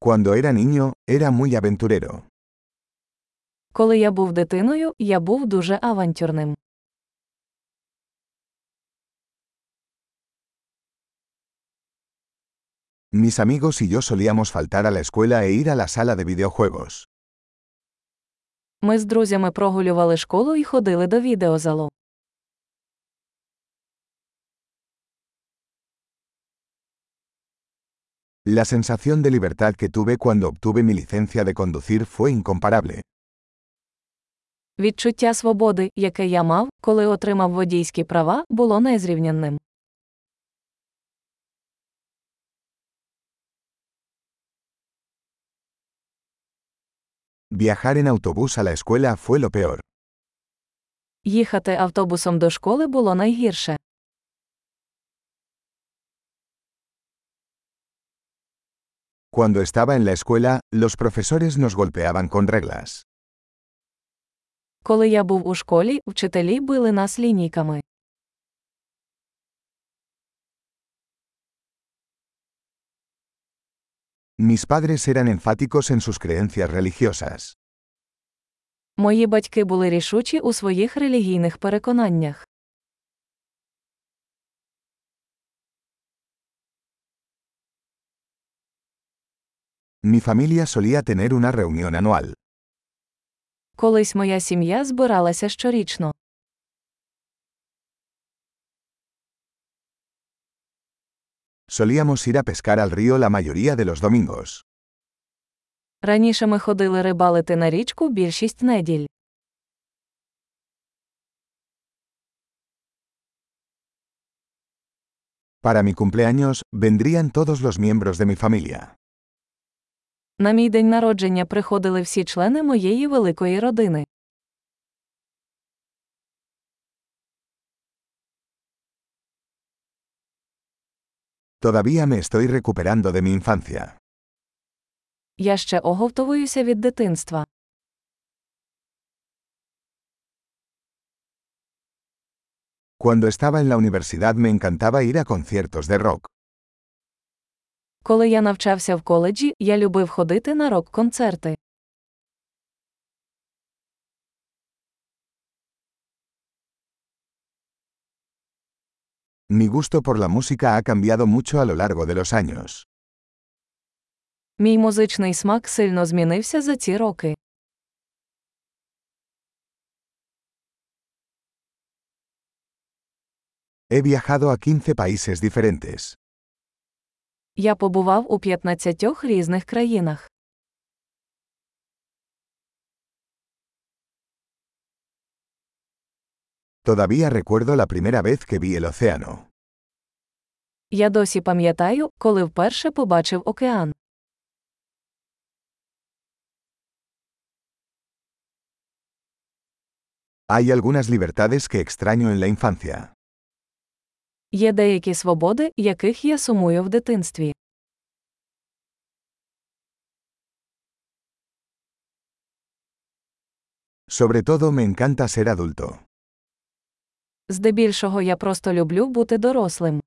Cuando era niño, era muy aventurero. Коли я був дитиною, я був дуже авантюрним. Mis amigos y yo solíamos faltar a la escuela e ir a la sala de videojuegos. Ми з друзями прогулювали школу і ходили до відеозалу. La sensación de libertad que tuve cuando obtuve mi licencia de conducir fue incomparable. Відчуття свободи, яке я мав, коли отримав водійські права, було незрівнянним. Viajar en autobús a la escuela fue lo peor. Їхати автобусом до школи було найгірше. Cuando estaba en la escuela, los profesores nos golpeaban con reglas. Коли я був у школі, вчителі били нас лінійками. Mis padres eran enfáticos en sus creencias religiosas. Мої батьки були рішучі у своїх релігійних переконаннях. Mi familia solía tener una reunión anual. Колись моя сім'я збиралася щорічно. Solíamos ir a pescar al río la mayoría de los domingos. Раніше ми ходили рибалити на річку більшість неділь. Para mi cumpleaños, vendrían todos los miembros de mi familia. На мій день народження приходили всі члени моєї великої родини. Todavía me estoy recuperando de mi infancia. Я ще оговтовуюся від дитинства. Cuando estaba en la universidad me encantaba ir a conciertos de rock. Коли я навчався в коледжі, я любив ходити на рок-концерти. Mi gusto por la música ha cambiado mucho a lo largo de los años. Мій музичний смак сильно змінився за ці роки. He viajado a 15 países diferentes. Я побував у 15 різних країнах. Todavía recuerdo la primera vez que vi el océano. Я досі пам'ятаю, коли вперше побачив океан. Hay algunas libertades que extraño en la infancia. Є деякі свободи, яких я сумую в дитинстві. Sobre todo me encanta ser adulto. Здебільшого я просто люблю бути дорослим.